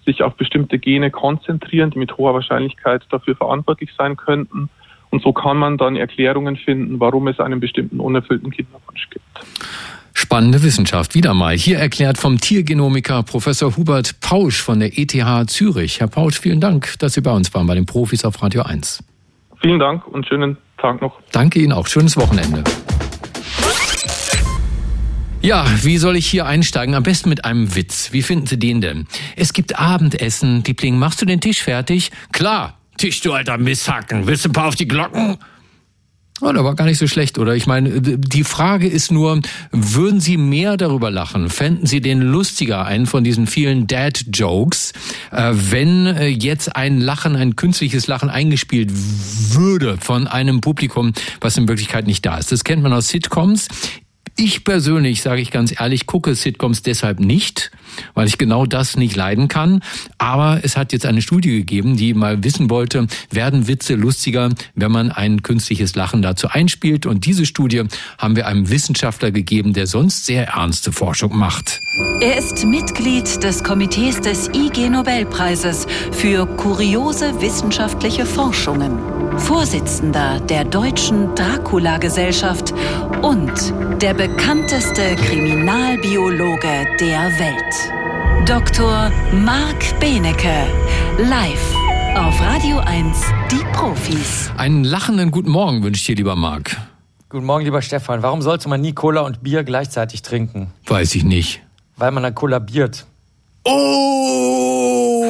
sich auf bestimmte Gene konzentrieren, die mit hoher Wahrscheinlichkeit dafür verantwortlich sein könnten. Und so kann man dann Erklärungen finden, warum es einen bestimmten unerfüllten Kinderwunsch gibt. Spannende Wissenschaft, wieder mal. Hier erklärt vom Tiergenomiker Professor Hubert Pausch von der ETH Zürich. Herr Pausch, vielen Dank, dass Sie bei uns waren, bei den Profis auf Radio 1. Vielen Dank und schönen Tag noch. Danke Ihnen auch. Schönes Wochenende. Ja, wie soll ich hier einsteigen? Am besten mit einem Witz. Wie finden Sie den denn? Es gibt Abendessen. Liebling, machst du den Tisch fertig? Klar. Tisch, du alter Misshacken. Willst du ein paar auf die Glocken? Oh, der war gar nicht so schlecht, oder? Ich meine, die Frage ist nur, würden Sie mehr darüber lachen? Fänden Sie den lustiger, einen von diesen vielen Dad-Jokes, äh, wenn äh, jetzt ein Lachen, ein künstliches Lachen eingespielt würde von einem Publikum, was in Wirklichkeit nicht da ist? Das kennt man aus Sitcoms. Ich persönlich, sage ich ganz ehrlich, gucke Sitcoms deshalb nicht, weil ich genau das nicht leiden kann. Aber es hat jetzt eine Studie gegeben, die mal wissen wollte, werden Witze lustiger, wenn man ein künstliches Lachen dazu einspielt. Und diese Studie haben wir einem Wissenschaftler gegeben, der sonst sehr ernste Forschung macht. Er ist Mitglied des Komitees des IG Nobelpreises für kuriose wissenschaftliche Forschungen, Vorsitzender der Deutschen Dracula-Gesellschaft und der bekannteste Kriminalbiologe der Welt. Dr. Marc Benecke, live auf Radio 1, die Profis. Einen lachenden guten Morgen wünsche ich dir, lieber Marc. Guten Morgen, lieber Stefan. Warum sollte man nie Cola und Bier gleichzeitig trinken? Weiß ich nicht. Weil man dann kollabiert. Oh!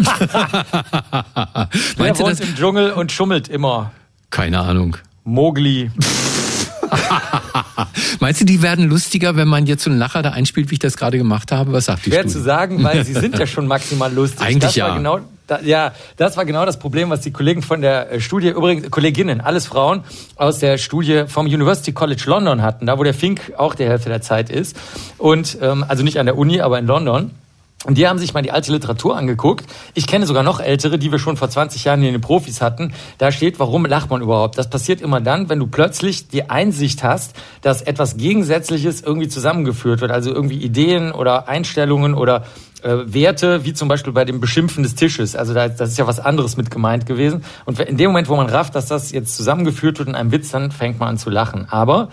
<laughs> Wer wohnt das? im Dschungel und schummelt immer? Keine Ahnung. Mogli. <laughs> Meinst du, die werden lustiger, wenn man jetzt so einen Lacher da einspielt, wie ich das gerade gemacht habe? Was sagt die Schwer Studie? zu sagen, weil sie sind ja <laughs> schon maximal lustig. Eigentlich das ja. War genau, da, ja, das war genau das Problem, was die Kollegen von der äh, Studie, übrigens Kolleginnen, alles Frauen aus der Studie vom University College London hatten, da wo der Fink auch die Hälfte der Zeit ist. Und ähm, also nicht an der Uni, aber in London. Und die haben sich mal die alte Literatur angeguckt. Ich kenne sogar noch ältere, die wir schon vor 20 Jahren in den Profis hatten. Da steht, warum lacht man überhaupt? Das passiert immer dann, wenn du plötzlich die Einsicht hast, dass etwas Gegensätzliches irgendwie zusammengeführt wird. Also irgendwie Ideen oder Einstellungen oder äh, Werte, wie zum Beispiel bei dem Beschimpfen des Tisches. Also da, das ist ja was anderes mit gemeint gewesen. Und in dem Moment, wo man rafft, dass das jetzt zusammengeführt wird in einem Witz, dann fängt man an zu lachen. Aber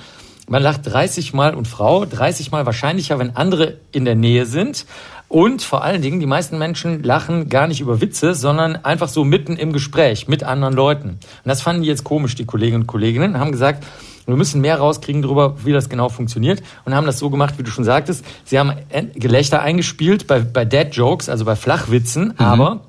man lacht 30 Mal und Frau 30 Mal wahrscheinlicher, wenn andere in der Nähe sind. Und vor allen Dingen, die meisten Menschen lachen gar nicht über Witze, sondern einfach so mitten im Gespräch mit anderen Leuten. Und das fanden die jetzt komisch, die Kolleginnen und Kolleginnen, haben gesagt, wir müssen mehr rauskriegen darüber, wie das genau funktioniert und haben das so gemacht, wie du schon sagtest. Sie haben Gelächter eingespielt bei, bei Dead Jokes, also bei Flachwitzen, aber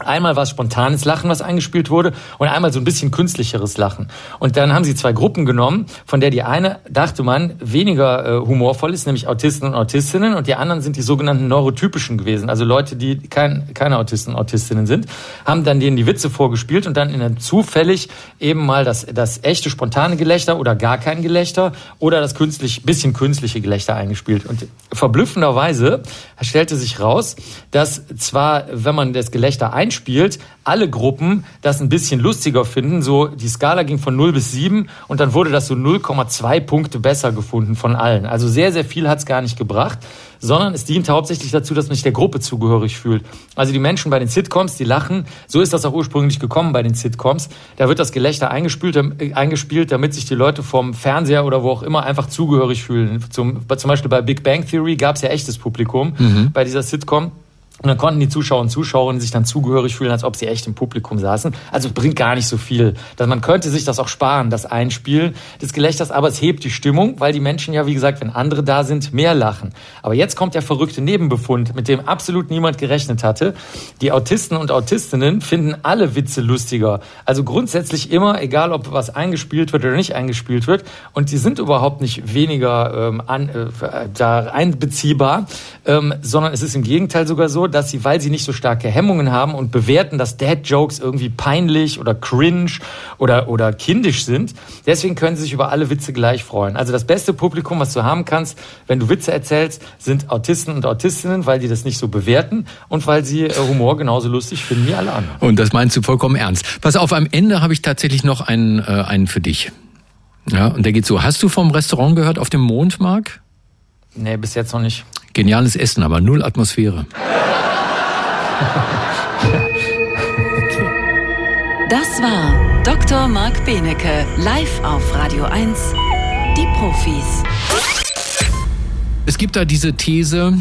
Einmal war es spontanes Lachen, was eingespielt wurde, und einmal so ein bisschen künstlicheres Lachen. Und dann haben sie zwei Gruppen genommen, von der die eine, dachte man, weniger äh, humorvoll ist, nämlich Autisten und Autistinnen, und die anderen sind die sogenannten Neurotypischen gewesen, also Leute, die kein, keine Autisten und Autistinnen sind, haben dann denen die Witze vorgespielt und dann in einem zufällig eben mal das, das echte spontane Gelächter oder gar kein Gelächter oder das künstlich, bisschen künstliche Gelächter eingespielt. Und verblüffenderweise stellte sich raus, dass zwar, wenn man das Gelächter einspielt, alle Gruppen das ein bisschen lustiger finden. So die Skala ging von 0 bis 7 und dann wurde das so 0,2 Punkte besser gefunden von allen. Also sehr, sehr viel hat es gar nicht gebracht, sondern es dient hauptsächlich dazu, dass man sich der Gruppe zugehörig fühlt. Also die Menschen bei den Sitcoms, die lachen, so ist das auch ursprünglich gekommen bei den Sitcoms. Da wird das Gelächter eingespielt, äh, eingespielt damit sich die Leute vom Fernseher oder wo auch immer einfach zugehörig fühlen. Zum, zum Beispiel bei Big Bang Theory gab es ja echtes Publikum bei dieser Sitcom. Und dann konnten die Zuschauer und Zuschauerinnen sich dann zugehörig fühlen, als ob sie echt im Publikum saßen. Also bringt gar nicht so viel. Man könnte sich das auch sparen, das Einspielen des Gelächters, aber es hebt die Stimmung, weil die Menschen ja, wie gesagt, wenn andere da sind, mehr lachen. Aber jetzt kommt der verrückte Nebenbefund, mit dem absolut niemand gerechnet hatte. Die Autisten und Autistinnen finden alle Witze lustiger. Also grundsätzlich immer, egal ob was eingespielt wird oder nicht eingespielt wird. Und die sind überhaupt nicht weniger ähm, an, äh, da einbeziehbar, ähm, sondern es ist im Gegenteil sogar so, dass sie, weil sie nicht so starke Hemmungen haben und bewerten, dass Dad-Jokes irgendwie peinlich oder cringe oder, oder kindisch sind, deswegen können sie sich über alle Witze gleich freuen. Also das beste Publikum, was du haben kannst, wenn du Witze erzählst, sind Autisten und Autistinnen, weil die das nicht so bewerten und weil sie äh, Humor genauso lustig finden wie alle anderen. Und das meinst du vollkommen ernst. Pass auf, am Ende habe ich tatsächlich noch einen, äh, einen für dich. Ja, und der geht so. Hast du vom Restaurant gehört auf dem Mond, Marc? Nee, bis jetzt noch nicht. Geniales Essen, aber null Atmosphäre. Das war Dr. Marc Benecke, live auf Radio 1, die Profis. Es gibt da diese These,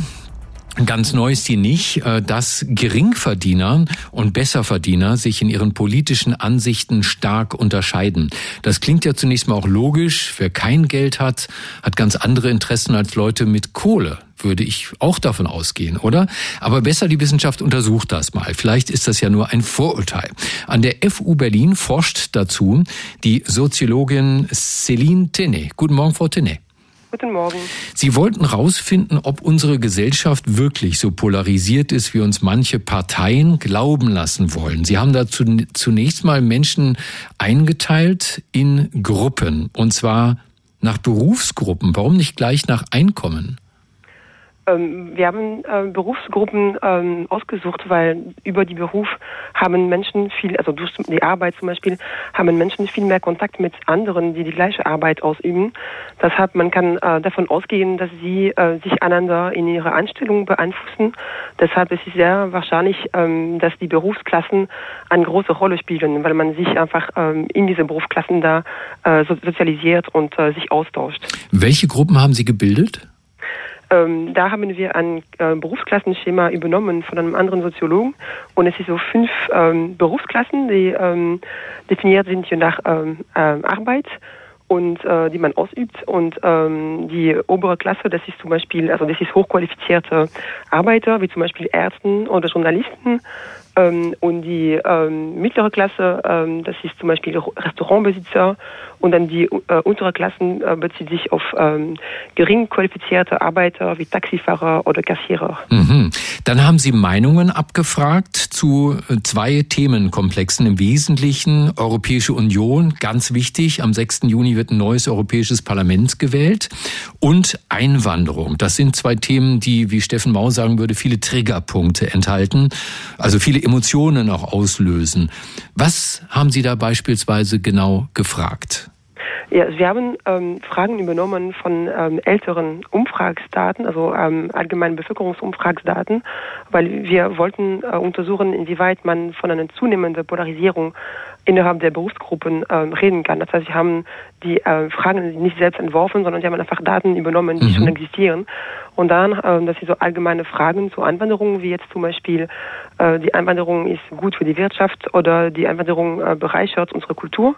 Ganz neu ist die nicht, äh, dass Geringverdiener und Besserverdiener sich in ihren politischen Ansichten stark unterscheiden. Das klingt ja zunächst mal auch logisch. Wer kein Geld hat, hat ganz andere Interessen als Leute mit Kohle würde ich auch davon ausgehen, oder? Aber besser die Wissenschaft untersucht das mal. Vielleicht ist das ja nur ein Vorurteil. An der FU Berlin forscht dazu die Soziologin Céline Tenet. Guten Morgen, Frau Tenet. Guten Morgen. Sie wollten herausfinden, ob unsere Gesellschaft wirklich so polarisiert ist, wie uns manche Parteien glauben lassen wollen. Sie haben dazu zunächst mal Menschen eingeteilt in Gruppen, und zwar nach Berufsgruppen. Warum nicht gleich nach Einkommen? Ähm, wir haben äh, Berufsgruppen ähm, ausgesucht, weil über die Beruf haben Menschen viel, also durch die Arbeit zum Beispiel, haben Menschen viel mehr Kontakt mit anderen, die die gleiche Arbeit ausüben. Deshalb man kann äh, davon ausgehen, dass sie äh, sich einander in ihrer Anstellung beeinflussen. Deshalb ist es sehr wahrscheinlich, ähm, dass die Berufsklassen eine große Rolle spielen, weil man sich einfach ähm, in diese Berufsklassen da äh, sozialisiert und äh, sich austauscht. Welche Gruppen haben Sie gebildet? Ähm, da haben wir ein äh, Berufsklassenschema übernommen von einem anderen Soziologen. Und es sind so fünf ähm, Berufsklassen, die ähm, definiert sind je nach ähm, äh, Arbeit und äh, die man ausübt. Und ähm, die obere Klasse, das ist zum Beispiel, also das ist hochqualifizierte Arbeiter wie zum Beispiel Ärzte oder Journalisten ähm, und die ähm, mittlere Klasse, ähm, das ist zum Beispiel Restaurantbesitzer. Und dann die äh, untere Klassen äh, bezieht sich auf ähm, gering qualifizierte Arbeiter wie Taxifahrer oder Kassierer. Mhm. Dann haben Sie Meinungen abgefragt zu äh, zwei Themenkomplexen. Im Wesentlichen Europäische Union, ganz wichtig. Am 6. Juni wird ein neues Europäisches Parlament gewählt. Und Einwanderung. Das sind zwei Themen, die, wie Steffen Mau sagen würde, viele Triggerpunkte enthalten. Also viele Emotionen auch auslösen. Was haben Sie da beispielsweise genau gefragt? Ja, wir haben ähm, Fragen übernommen von ähm, älteren Umfragsdaten, also ähm, allgemeinen Bevölkerungsumfragsdaten, weil wir wollten äh, untersuchen, inwieweit man von einer zunehmenden Polarisierung innerhalb der Berufsgruppen ähm, reden kann. Das heißt, wir haben die äh, Fragen nicht selbst entworfen, sondern wir haben einfach Daten übernommen, die mhm. schon existieren. Und dann, äh, das sind so allgemeine Fragen zur Einwanderung, wie jetzt zum Beispiel, äh, die Einwanderung ist gut für die Wirtschaft oder die Einwanderung äh, bereichert unsere Kultur.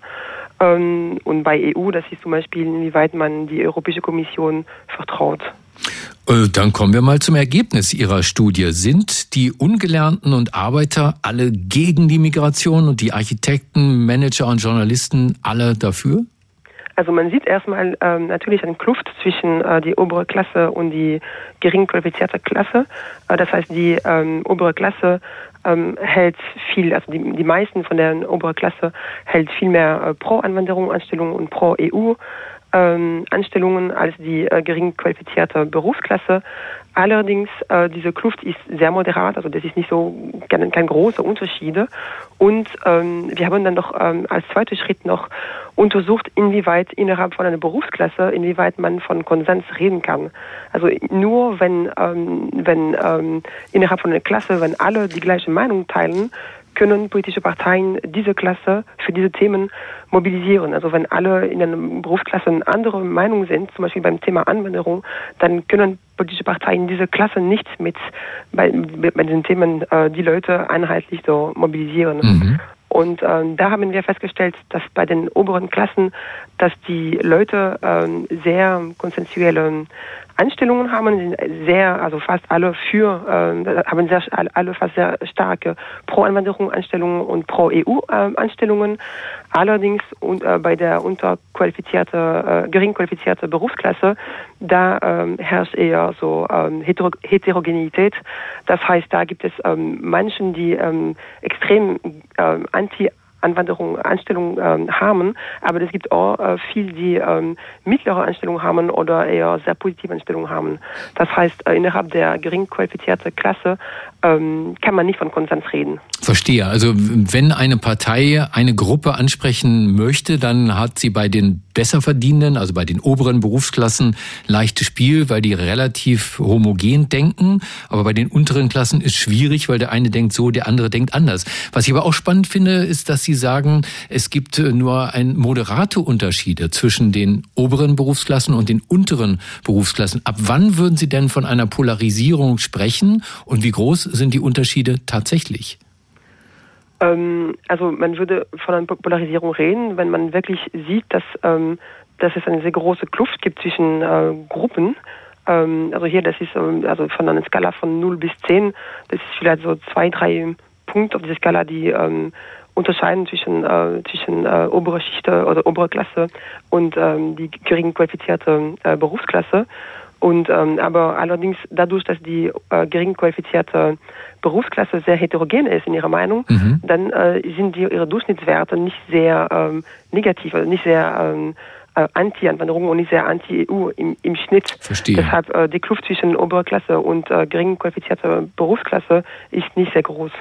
Ähm, und bei EU, das ist zum Beispiel, inwieweit man die Europäische Kommission vertraut. Äh, dann kommen wir mal zum Ergebnis Ihrer Studie. Sind die Ungelernten und Arbeiter alle gegen die Migration und die Architekten, Manager und Journalisten alle dafür? Also man sieht erstmal ähm, natürlich eine Kluft zwischen äh, die obere Klasse und die gering qualifizierte Klasse. Äh, das heißt, die ähm, obere Klasse ähm, hält viel, also die, die meisten von der oberen Klasse hält viel mehr äh, pro Anwanderung Anstellungen und pro EU ähm, Anstellungen als die äh, gering qualifizierte Berufsklasse. Allerdings, äh, diese Kluft ist sehr moderat, also das ist nicht so kein, kein großer Unterschiede. Und ähm, wir haben dann noch ähm, als zweiter Schritt noch untersucht, inwieweit innerhalb von einer Berufsklasse, inwieweit man von Konsens reden kann. Also nur wenn, ähm, wenn ähm, innerhalb von einer Klasse, wenn alle die gleiche Meinung teilen, können politische Parteien diese Klasse für diese Themen mobilisieren. Also wenn alle in einer Berufsklasse eine andere Meinung sind, zum Beispiel beim Thema Anwanderung, dann können politische Parteien diese Klasse nicht mit bei, bei diesen Themen äh, die Leute einheitlich so mobilisieren. Mhm. Und ähm, da haben wir festgestellt, dass bei den oberen Klassen, dass die Leute ähm, sehr konsensuelle Anstellungen haben, sind sehr, also fast alle für, äh, haben sehr, alle fast sehr starke Pro-Einwanderung-Anstellungen und Pro-EU-Anstellungen. Allerdings und, äh, bei der unterqualifizierte, äh, gering qualifizierte Berufsklasse, da ähm, herrscht eher so ähm, Heter Heterogenität. Das heißt, da gibt es ähm, Menschen, die ähm, extrem ähm, anti Anwanderung, Anstellung ähm, haben, aber es gibt auch äh, viel, die ähm, mittlere Anstellung haben oder eher sehr positive Anstellungen haben. Das heißt, äh, innerhalb der gering qualifizierten Klasse ähm, kann man nicht von Konsens reden. Verstehe. Also wenn eine Partei eine Gruppe ansprechen möchte, dann hat sie bei den Besserverdienenden, also bei den oberen Berufsklassen, leichtes Spiel, weil die relativ homogen denken. Aber bei den unteren Klassen ist schwierig, weil der eine denkt so, der andere denkt anders. Was ich aber auch spannend finde, ist, dass sie Sie sagen, es gibt äh, nur ein moderate Unterschiede zwischen den oberen Berufsklassen und den unteren Berufsklassen. Ab wann würden Sie denn von einer Polarisierung sprechen und wie groß sind die Unterschiede tatsächlich? Ähm, also man würde von einer Polarisierung reden, wenn man wirklich sieht, dass, ähm, dass es eine sehr große Kluft gibt zwischen äh, Gruppen. Ähm, also hier, das ist also von einer Skala von 0 bis 10, das ist vielleicht so zwei, drei Punkte auf dieser Skala, die unterscheiden zwischen, äh, zwischen äh, obere Schicht oder obere Klasse und ähm, die gering qualifizierte äh, Berufsklasse. Und ähm, aber allerdings dadurch, dass die äh, gering qualifizierte Berufsklasse sehr heterogen ist in ihrer Meinung, mhm. dann äh, sind die, ihre Durchschnittswerte nicht sehr ähm, negativ, also nicht sehr ähm, äh, Anti-Anwanderung und nicht sehr Anti-EU im, im Schnitt. Verstehe. Deshalb äh, die Kluft zwischen Oberklasse und äh, gering qualifizierter Berufsklasse ist nicht sehr groß.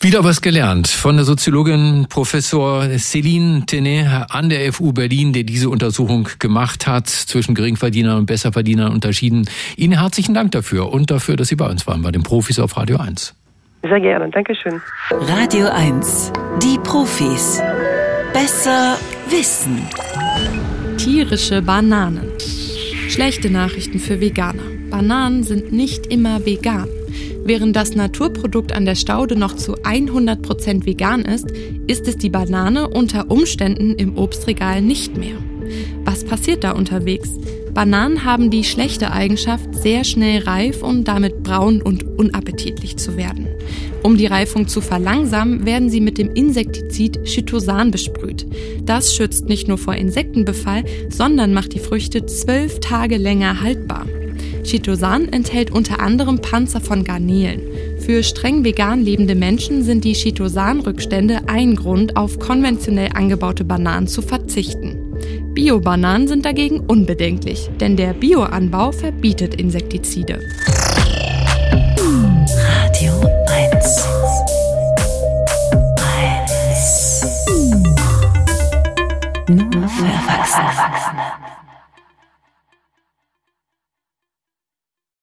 Wieder was gelernt von der Soziologin Professor Céline Tenet an der FU Berlin, der diese Untersuchung gemacht hat, zwischen Geringverdienern und Besserverdienern unterschieden. Ihnen herzlichen Dank dafür und dafür, dass Sie bei uns waren, bei den Profis auf Radio 1. Sehr gerne, Dankeschön. Radio 1, die Profis. Besser wissen. Tierische Bananen. Schlechte Nachrichten für Veganer. Bananen sind nicht immer vegan. Während das Naturprodukt an der Staude noch zu 100% vegan ist, ist es die Banane unter Umständen im Obstregal nicht mehr. Was passiert da unterwegs? Bananen haben die schlechte Eigenschaft, sehr schnell reif und damit braun und unappetitlich zu werden. Um die Reifung zu verlangsamen, werden sie mit dem Insektizid Chitosan besprüht. Das schützt nicht nur vor Insektenbefall, sondern macht die Früchte zwölf Tage länger haltbar. Chitosan enthält unter anderem Panzer von Garnelen. Für streng vegan lebende Menschen sind die Chitosan-Rückstände ein Grund, auf konventionell angebaute Bananen zu verzichten. Bio-Bananen sind dagegen unbedenklich, denn der Bioanbau verbietet Insektizide. Radio 1. 1. Nur für Erwachsene.